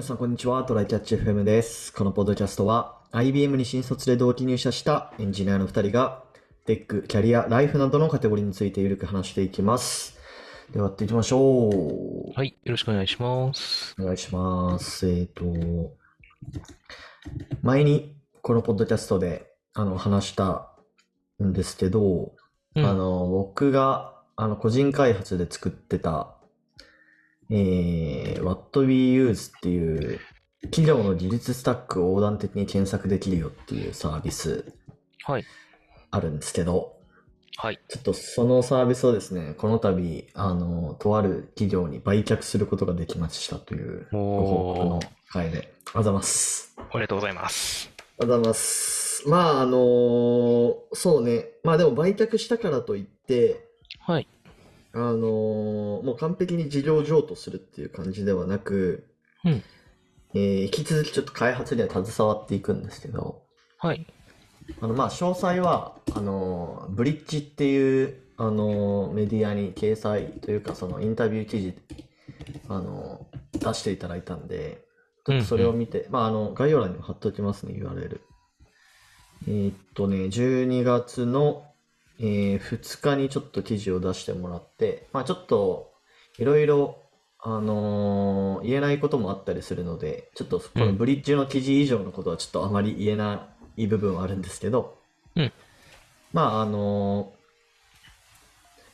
皆さん、こんにちは。トライキャッチ FM です。このポッドキャストは、IBM に新卒で同期入社したエンジニアの2人が、テック、キャリア、ライフなどのカテゴリーについてゆるく話していきます。では、やっていきましょう。はい、よろしくお願いします。お願いします。えっ、と、前にこのポッドキャストであの話したんですけど、うんあの僕があの個人開発で作ってた、えー What We Use っていう企業の技術スタックを横断的に検索できるよっていうサービスはい、あるんですけど、はい。ちょっとそのサービスをですね、この度、あの、とある企業に売却することができましたというご報告のおー、回で、ありがとうございます。ありがとうございます。ありがとうございます。まあ、あのそうね。まあでも売却したからといって、はい、あのもう完璧に事業譲渡するっていう感じではなく、うん。えー引き続きちょっと開発には携わっていくんですけど、はい、あの、まあ、詳細は、あの、ブリッジっていう、あの、メディアに掲載というか、そのインタビュー記事、あの、出していただいたんで、ちょっとそれを見て、まあ、あの、概要欄にも貼っておきますね、URL。えーっとね、12月の、えー2日にちょっと記事を出してもらって、まあ、ちょっと、いろいろ、あのー言えないこともあったりするので、ちょっとこのブリッジの記事以上のことはちょっとあまり言えない部分はあるんですけど、うんまあ、あのー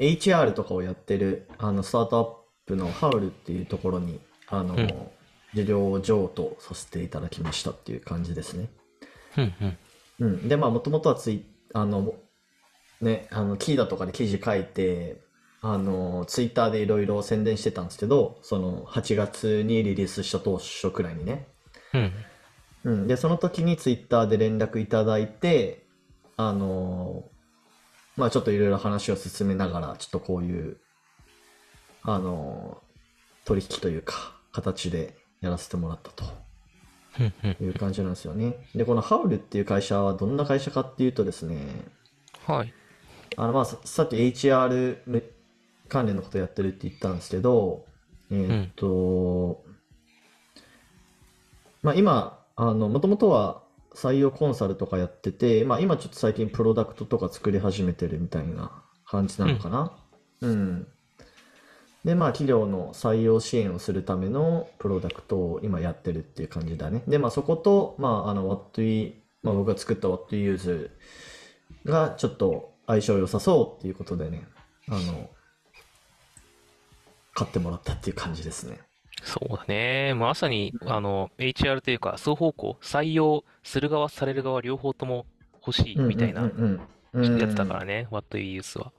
HR とかをやってる、あの、スタートアップのハウルっていうところに、あのー業譲渡させていただきましたっていう感じですね。うん、うん、うん。で、まあ、もともとはツイあの、ね、あの、キーダとかで記事書いて、あの、ツイッターでいろいろ宣伝してたんですけど、その、8月にリリースした当初くらいにね。うん、うん。で、その時にツイッターで連絡いただいて、あの、まあ、ちょっといろいろ話を進めながら、ちょっとこういう、あの、取引というか、形でやらせてもらったと。いう感じなんですよね。で、このハウルっていう会社はどんな会社かっていうとですね、はい、あのまあささっき HR め関連のことやってるって言ったんですけど、えーっと、まあ今、あの、もともとは採用コンサルとかやってて、まあ今ちょっと最近プロダクトとか作り始めてるみたいな感じなのかな。うん。で、まあ企業の採用支援をするためのプロダクトを今やってるっていう感じだね。で、まあそこと、まああの What We、まあ僕が作った What We Use がちょっと相性良さそうっていうことでね、あの、買ってもらったっていう感じですね。そうだね。まさに、あの、HR というか、双方向、採用する側、される側、両方とも欲しいみたいなやつだからね、What You Use は。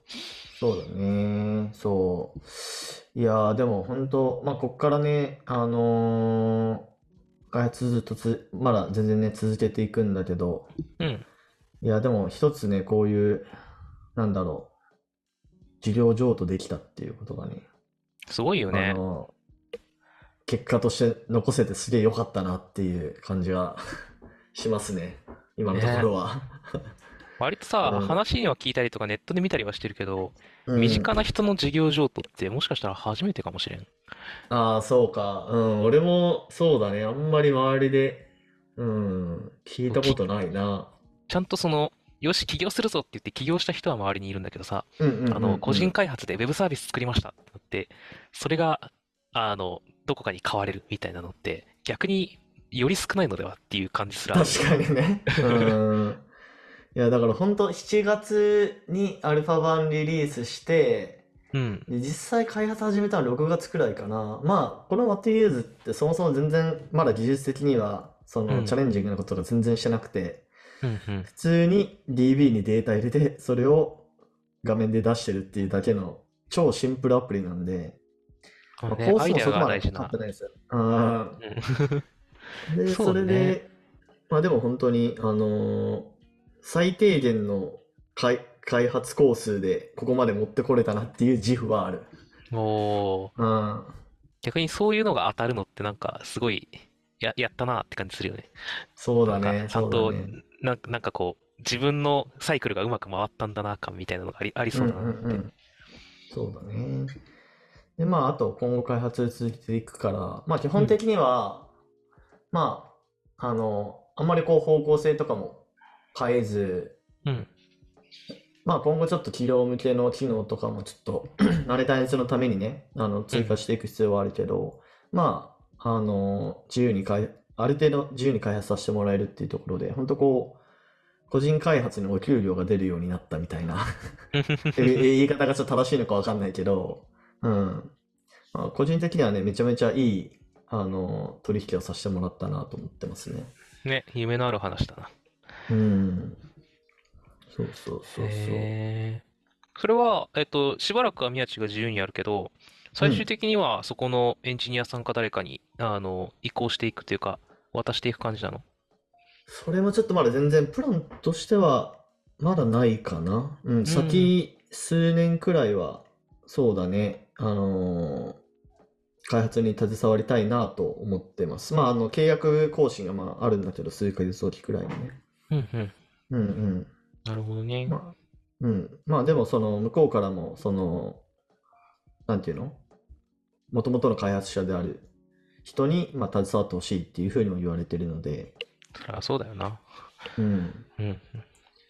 そうだね。そう。いやー、でも本当、まあ、こっからね、あのー開発ずっとつ、まだ全然ね、続けていくんだけど、うん、いや、でも一つね、こういう、なんだろう、事業譲渡できたっていうことがね、あすごいよね。の結果として残せてすげえ良かったなっていう感じが しますね。今のところは。割とさ、うん話には聞いたりとかネットで見たりはしてるけど、うん身近な人の事業譲渡ってもしかしたら初めてかもしれん。ああ、そうか。うん、俺もそうだね。あんまり周りで、うん、聞いたことないな。ちゃんとその、よし、起業するぞって言って起業した人は周りにいるんだけどさ、うんうんうんうんあの、個人開発でウェブサービス作りましたってなって、それが、あの、どこかに買われるみたいなのって、逆により少ないのではっていう感じすらある。確かにね。うん。いや、だから本当7月にアルファ版リリースして、うん。で実際開発始めたのは6月くらいかな。まあ、この What You Use ってそもそも全然まだ技術的には、そのうんチャレンジングなことが全然してなくて、うんうん。普通に DB にデータ入れて、それを画面で出してるっていうだけの超シンプルアプリなんで、まあ、コースもそこまでかかって。ないですよ。あうんーで、それねで、まあでも本当に、あのー最低限の開、開発工数でここまで持ってこれたなっていう自負はある。おーうん。逆にそういうのが当たるのってなんかすごい、や、やったなって感じするよね。そうだね、ちゃんとね。なんか、なんかこう、自分のサイクルがうまく回ったんだな感みたいなのがあり、ありそうだなうんうんうん。そうだね。で、まあ、あと今後開発続けていくから、まあ基本的には、まあ、あの、あんまりこう方向性とかも変えず、うん。まあ今後ちょっと企業向けの機能とかもちょっと 慣れたやつのためにね、あの追加していく必要はあるけど、まあ、あの、自由に開、ある程度自由に開発させてもらえるっていうところで、本当こう、個人開発にお給料が出るようになったみたいな 言い方がちょっと正しいのかわかんないけど、うん。まあ、個人的にはね、めちゃめちゃいい、あの、取引をさせてもらったなと思ってますね。ね、夢のある話だな。うん。そうそうそうそう。それは、えっと、しばらくは宮地が自由にやるけど、最終的にはそこのエンジニアさんか誰かに、あの、移行していくというか、渡していく感じなの？それもちょっとまだ全然プランとしてはまだないかな。うん、先数年くらいはそうだね、あのー開発に携わりたいなと思ってます。まあ、あの契約更新がまああるんだけど、数ヶ月おきくらいにね。うんうん。うんうん。なるほどね。まあ、うん。まあでもその向こうからもその、なんていうの？もともとの開発者である人にまあ携わってほしいっていうふうにも言われてるので、そりゃそうだよな。うん。うんうん。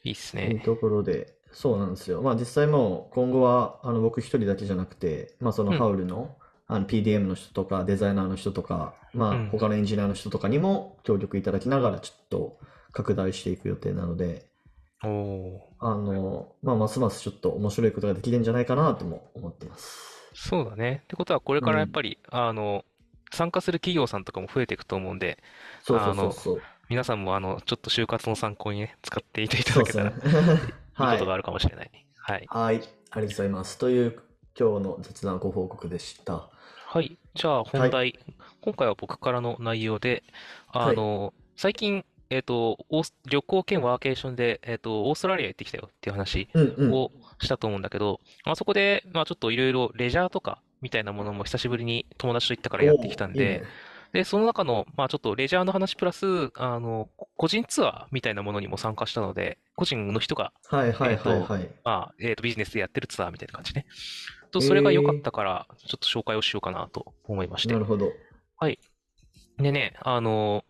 いいっすね。というところで、そうなんですよ。まあ実際もう今後はあの僕一人だけじゃなくて、まあそのうんハウルの、あの PDM の人とかデザイナーの人とか、まうんあ他のエンジニアの人とかにも協力いただきながらちょっと拡大していく予定なので、お。あの、まあますますちょっと面白いことができるんじゃないかなとも思ってます。そうだね。ってことは、これからやっぱり、あの、参加する企業さんとかも増えていくと思うんで、そうそうそう。皆さんも、あの、ちょっと就活の参考にね、使っていていただけたら、ね。いいはい。ことがあるかもしれないね。はい。はい。ありがとうございます。という今日の雑談ご報告でした。はい。じゃあ本題。今回は僕からの内容で、あの、最近、えっと、オース旅行兼ワーケーションで、えっと、オーストラリア行ってきたよっていう話うんうん。をしたと思うんだけど、まあそこで、まあちょっといろいろレジャーとかみたいなものも久しぶりに友達と行ったからやってきたんいいねで、その中の、まあちょっとレジャーの話プラス、あの、個人ツアーみたいなものにも参加したので、個人の人がはいはいはいえーはい。まあ、えっと、ビジネスでやってるツアーみたいな感じね。と、それが良かったから、ちょっと紹介をしようかなと思いましてな。るほど。でね、あの、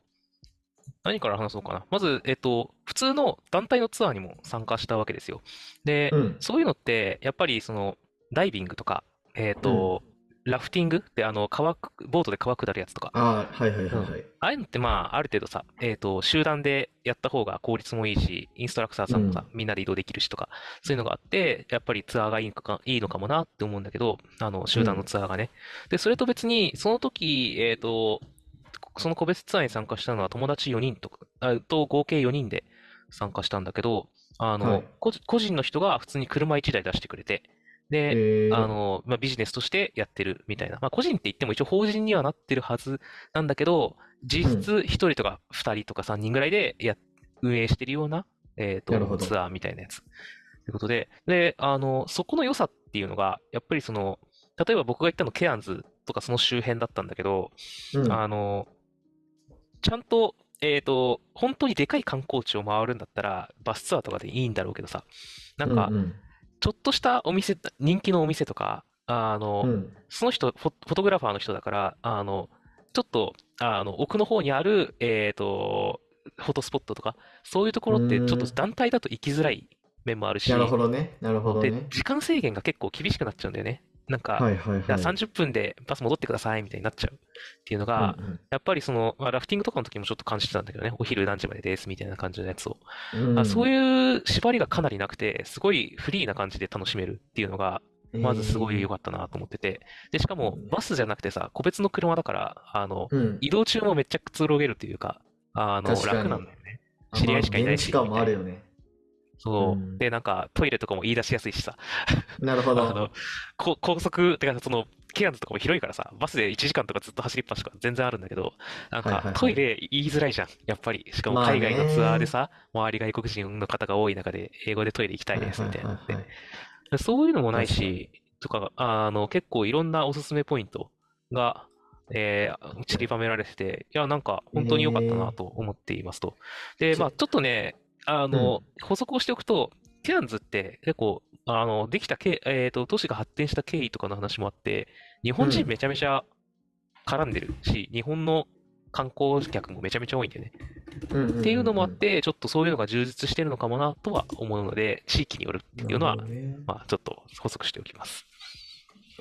何から話そうかな。まず、えっと、普通の団体のツアーにも参加したわけですよ。で、うん。そういうのって、やっぱりその、ダイビングとか、えっと、ラフティングって、あの、川く、ボートで川下るやつとか、ああ、はいはいはいはい。ああいうのってまあ、ある程度さ、えっと、集団でやった方が効率もいいし、インストラクターさんもさ、みんなで移動できるしとか、そういうのがあって、やっぱりツアーがいいのか、いいのかもなって思うんだけど、あの、集団のツアーがね。で、それと別に、その時、えっと、その個別ツアーに参加したのは友達4人とか、あと合計4人で参加したんだけど、あの、はい。個個人の人が普通に車1台出してくれて、で、えー。あの、まあ、ビジネスとしてやってるみたいな。まあ、個人って言っても一応法人にはなってるはずなんだけど、実質1人とか2人とか3人ぐらいでや、運営してるような、えっと、なるほど。ツアーみたいなやつ。ということで、で、あの、そこの良さっていうのが、やっぱりその、例えば僕が行ったのケアンズとかその周辺だったんだけど、うん。あの、ちゃんと、えっと、本当にでかい観光地を回るんだったら、バスツアーとかでいいんだろうけどさ、なんかう、んちょっとしたお店、人気のお店とか、あの、うんうんその人フォ、フォトグラファーの人だから、あの、ちょっと、あの、奥の方にある、えっと、フォトスポットとか、そういうところってちょっと団体だと行きづらい面もあるし、なるほどね。なるほどでね。、時間制限が結構厳しくなっちゃうんだよね。なんか、はいはいはい。じゃあ30分でバス戻ってくださいみたいになっちゃうっていうのが、うんやっぱりその、まあ、ラフティングとかの時もちょっと感じてたんだけどね、お昼何時までですみたいな感じのやつを。うんあそういう縛りがかなりなくて、すごいフリーな感じで楽しめるっていうのが、まずすごい良かったなと思ってて。で、しかもうんバスじゃなくてさ、個別の車だから、あの、うん。移動中もめっちゃくつろげるというか、あの、楽なんだよね。知り合いしかいないしもあるよね。そうう。んで、なんかトイレとかも言い出しやすいしさ、なるほど。あの、こ高速、てかその、ケアンズとかも広いからさ、バスで1時間とかずっと走りっぱしとか全然あるんだけど、なんかトイレ言いづらいじゃん、やっぱり。しかも海外のツアーでさ、周り外国人の方が多い中で、英語でトイレ行きたいですみたいなのってそういうのもないし、とか、あの、結構いろんなおすすめポイントが、えー散りばめられてて、いや、なんか本当に良かったなと思っていますと。で、まあ、ちょっとね、あの、補足をしておくと、ケアンズって結構、あの、できたけ、えっと、都市が発展した経緯とかの話もあって、日本人うん。めちゃめちゃ絡んでるし、日本の、観光客もめちゃめちゃ多いんだよね。うんうんうんうん。っていうのもあって、ちょっとそういうのが充実してるのかもなとは思うので、地域によるっていうのはね。まあ、ちょっと補足しておきます。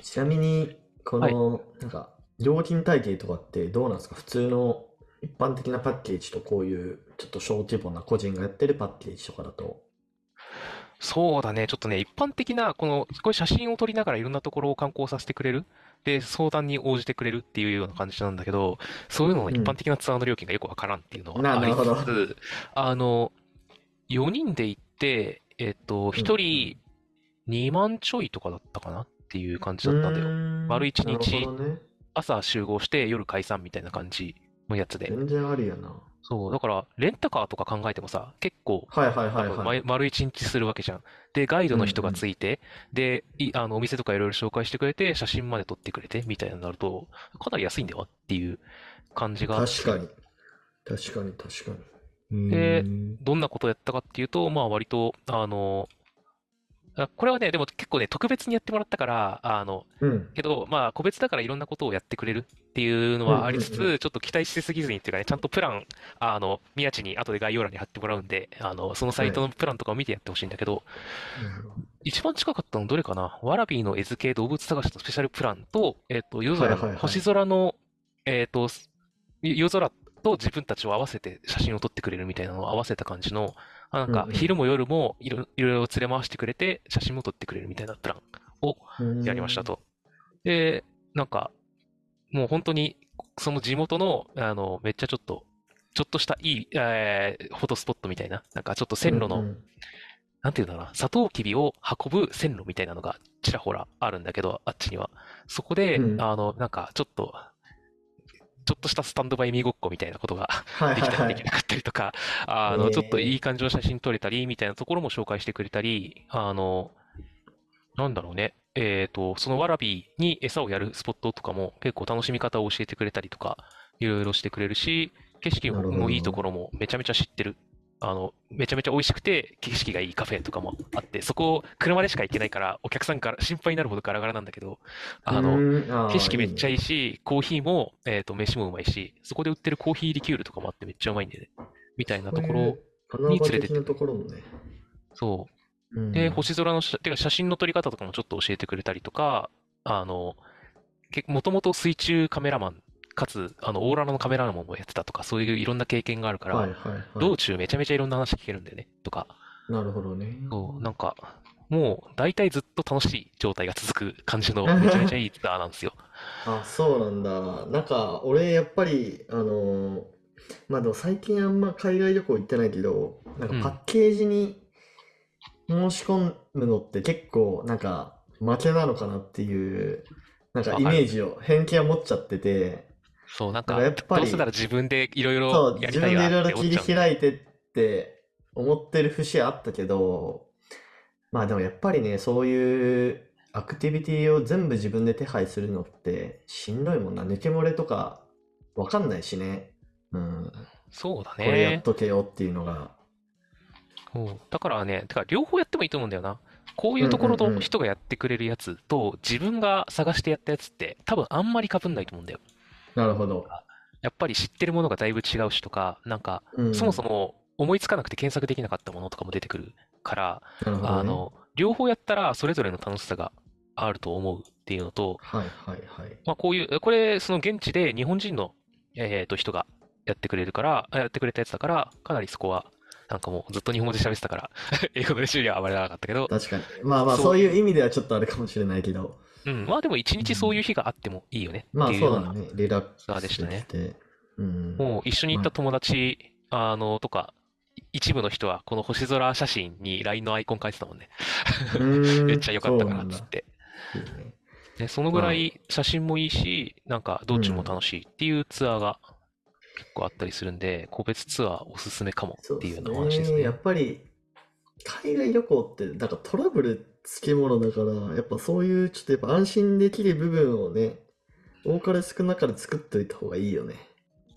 ちなみに、この、なんか、料金体系とかってどうなんですか？普通の一般的なパッケージとこういう、ちょっと小規模な個人がやってるパッケージとかだと。そうだね、ちょっとね、一般的な、この、これ写真を撮りながらいろんなところを観光させてくれる。で、相談に応じてくれるっていうような感じなんだけど、そういうのの一般的なツアーの料金がよくわからんっていうのはありつつ、あの、4人で行って、えっと、1人2万ちょいとかだったかなっていう感じだったんだよ。よ丸一日。朝集合して夜解散みたいな感じのやつで。全然ありやな。そう、だから、レンタカーとか考えてもさ、結構、はいはいはいはい。ま丸一日するわけじゃん。で、ガイドの人がついて、で、いあの、お店とかいろいろ紹介してくれて、写真まで撮ってくれて、みたいになると、かなり安いんだよっていう感じが確かに。確かに確かに。でどんなことをやったかっていうと、まあ割と、あの、あこれはね、でも結構ね、特別にやってもらったから、あの、うん。けど、まあ個別だからいろんなことをやってくれるっていうのはありつうんうん。つ、ちょっと期待しすぎずにっていうかね、ちゃんとプラン、あの、宮地に後で概要欄に貼ってもらうんで、あの、そのサイトのプランとかを見てやってほしいんだけど、一番近かったのどれかな？ワラビーの絵付け動物探しのスペシャルプランと、えっと、夜空の、はいはいはい。星空の、えっと、す夜空と自分たちを合わせて写真を撮ってくれるみたいなのを合わせた感じの、あなんか昼も夜もいろいろいろ連れ回してくれて写真も撮ってくれるみたいなプランをうんやりました。と。で、なんか、もう本当に、その地元の、あの、めっちゃちょっと、ちょっとしたいい、えーフォトスポットみたいな、なんかちょっと線路の、うんうんなんていうんだろうな、サトウキビを運ぶ線路みたいなのがちらほらあるんだけど、あっちには。そこで、うんあの、なんかちょっと、ちょっとしたスタンドバイミーごっこみたいなことができたりでき。なかったりとか、あの、えーちょっといい感じの写真撮れたり、みたいなところも紹介してくれたり、あの、なんだろうね。えっと、そのワラビーに餌をやるスポットとかも結構楽しみ方を教えてくれたりとか、いろいろしてくれるし、景色もいいところもめちゃめちゃ知ってる。あの、めちゃめちゃ美味しくて景色がいいカフェとかもあって、そこを車でしか行けないから、お客さんから心配になるほどガラガラなんだけど、あの、の景色めっちゃいいいし、コーヒーも、えっと、飯もうまいし、そこで売ってるコーヒーリキュールとかもあってめっちゃうまいんでね。みたいなところに連れてって的なところもね。そう。うんで、星空の写、てか写真の撮り方とかもちょっと教えてくれたりとか、あの、けもともと水中カメラマン、かつ、あの、オーロラのカメラマンもやってたとか、そういういろんな経験があるから、はいはいはい。道中めちゃめちゃいろんな話聞けるんだよね、とか、なるほどね。そう、なんか、もう大体ずっと楽しい状態が続く感じの めちゃめちゃいいツアーなんですよ。あ、そうなんだ。なんか、俺、やっぱり、あのーまあでも最近あんま海外旅行行ってないけど、なんかうんパッケージに申し込むのって結構、なんか、負けなのかなっていう、なんかイメージを、偏見を持っちゃってて、そう、なんか、やっぱりどうせなら自分でいろいろやり自分でいたいわろいろ切りって思っちゃうんだよ開いてって思ってる節あったけど、まあでもやっぱりね、そういうアクティビティを全部自分で手配するのってしんどいもんな。抜け漏れとかわかんないしね。うん。そうだこれやっね。とけよっていうのが。そうだからね、てか両方やってもいいと思うんだよな。こういうところの人がやってくれるやつと、自分が探してやったやつって、多分あんまり被んないと思うんだよ。なるほど。やっぱり知ってるものがだいぶ違うしとか、なんか、うん。そもそも思いつかなくて検索できなかったものとかも出てくるから、ね。あの、両方やったらそれぞれの楽しさがあると思うっていうのと、はいはいはい。まあこういう、これ、その現地で日本人の、えーと、人がやってくれるから、あやってくれたやつだから、かなりそこは、なんかもうずっと日本語で喋ってたから、英語の練習にはあまりなかったけど、確かに。まあまあそういう意味ではちょっとあれかもしれないけど。うん、まあでも一日そういう日があってもいいよねまあっていうような、そうだね。リラックスでしたね。うん。もう一緒に行った友達、あの、とか、一部の人はこの星空写真に LINE のアイコン書いてたもんね。うーん めっちゃ良かったからっつって。いいねで、そのぐらい写真もいいし、なんか道中も楽しいっていうツアーが結構あったりするんで、個別ツアーおすすめかもそうっていうようですな話ですね。ね。やっぱり、海外旅行って、なんかトラブルつきものだから、やっぱそういう、ちょっとやっぱ安心できる部分をね、多かれ少なかれ作っておいた方がいいよね。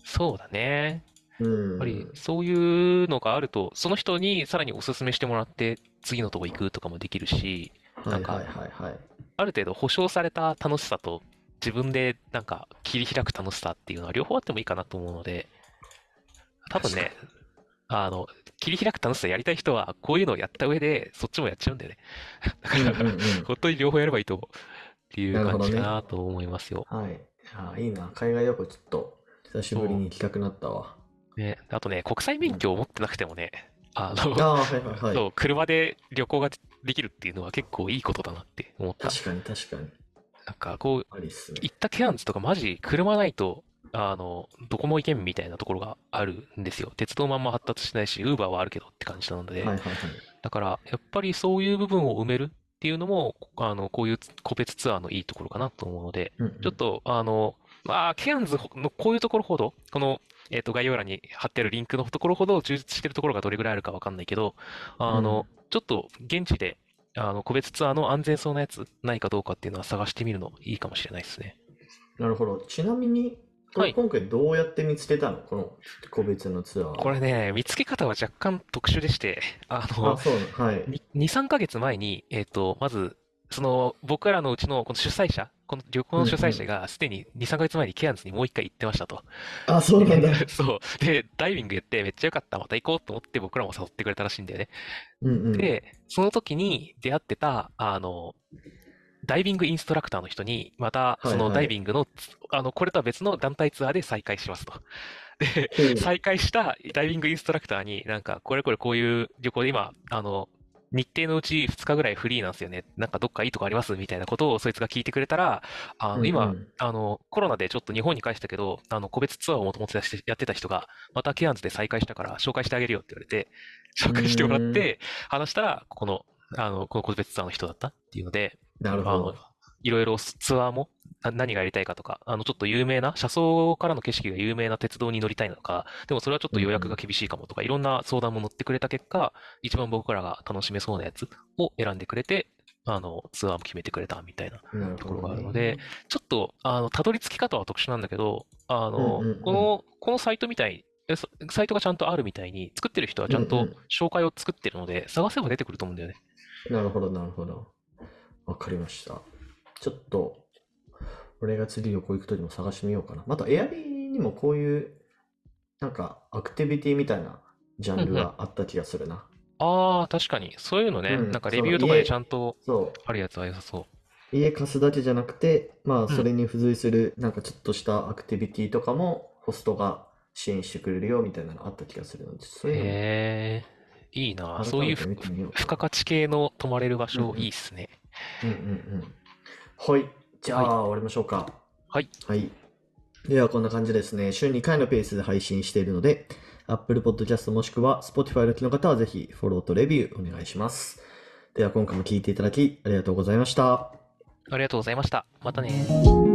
そうだね。うん。やっぱりそういうのがあると、その人にさらにおすすめしてもらって、次のとこ行くとかもできるし、はいはいはいはい。ある程度保証された楽しさと、自分でなんか切り開く楽しさっていうのは両方あってもいいかなと思うので、多分ね、あの、切り開く楽しさやりたい人は、こういうのをやった上で、そっちもやっちゃうんだよね。だかうんら、うんうん。本当に両方やればいいと思うっていう感じかなと思いますよ。はい。あーいいな。海外旅行ちょっと久しぶりに行きたくなったわ。ね、あとね、国際免許を持ってなくてもね、あの、ああ、はいはいはい。そう、車で旅行ができるっていうのは結構いいことだなって思った。確かに確かに。なんかこう。行ったケアンズとかマジ車ないと、あの、どこも行けんみたいなところがあるんですよ。鉄道もあんま発達してないし、ウーバーはあるけどって感じなので、はいはいはい。だから、やっぱりそういう部分を埋めるっていうのも、あの、こういう個別ツアーのいいところかなと思うので、うんうんちょっと、あの、まあ、ケアンズのこういうところほど、この、えっと、概要欄に貼ってあるリンクのところほど充実してるところがどれぐらいあるかわかんないけど、あの、ちょっと現地で、あの、個別ツアーの安全そうなやつないかどうかっていうのは探してみるのいいかもしれないですね。なるほど。ちなみに、こはいれ今回どうやって見つけたの？この個別のツアー。これね、見つけ方は若干特殊でして、あのあ。はい。に2、3ヶ月前に、えっと、まず、その、僕らのうちのこの主催者、この旅行の主催者がすでに2、3ヶ月前にケアンズにもう一回行ってましたと。あ、そうなんだ。そう。で、ダイビングやってめっちゃ良かった、また行こうと思って僕らも誘ってくれたらしいんだよね。うんうん。で、その時に出会ってた、あの、ダイビングインストラクターの人に、また、そのはいはいダイビングの、あの、これとは別の団体ツアーで再開しますと。で、ほう再開したダイビングインストラクターに、なんか、これこれこういう旅行で今、あの、日程のうち2日ぐらいフリーなんですよね。なんかどっかいいとこありますみたいなことをそいつが聞いてくれたら、あの、うんうん今、あの、コロナでちょっと日本に帰したけど、あの、個別ツアーをもともとやってた人が、またケアンズで再開したから紹介してあげるよって言われて、紹介してもらって、話したら、ここの、あの、この個別ツアーの人だったっていうので、なるほど。いろいろツアーもな何がやりたいかとか、あの、ちょっと有名な、車窓からの景色が有名な鉄道に乗りたいのか、でもそれはちょっと予約が厳しいかもとか、いろんな相談も乗ってくれた結果、一番僕らが楽しめそうなやつを選んでくれて、あの、ツアーも決めてくれたみたいなところがあるので、ちょっと、あの、たどり着き方は特殊なんだけど、あの、うんうんうんこの、このサイトみたい、サイトがちゃんとあるみたいに、作ってる人はちゃんとうんうん紹介を作ってるので、探せば出てくると思うんだよね。なるほど、なるほど。わかりました。ちょっと、俺が次旅行行くときも探してみようかな。また、エアビーにもこういう、なんか、アクティビティみたいなジャンルがあった気がするな。ああ、確かに。そういうのね、うんなんかレビューとかでちゃんとそあるやつは良さそう。う。家貸すだけじゃなくて、まあ、んそれに付随する、なんかちょっとしたアクティビティとかも、ホストが支援してくれるよみたいなのあった気がするので、そういうのもへえ、いいな。そういう付加価値系の泊まれる場所、いいっすね。うんうんうん。はい。じゃあ、終わりましょうか。はい。はい。では、こんな感じですね。週2回のペースで配信しているので、Apple Podcast もしくは Spotify の機の方はぜひフォローとレビューお願いします。では、今回も聞いていただきありがとうございました。ありがとうございました。またね。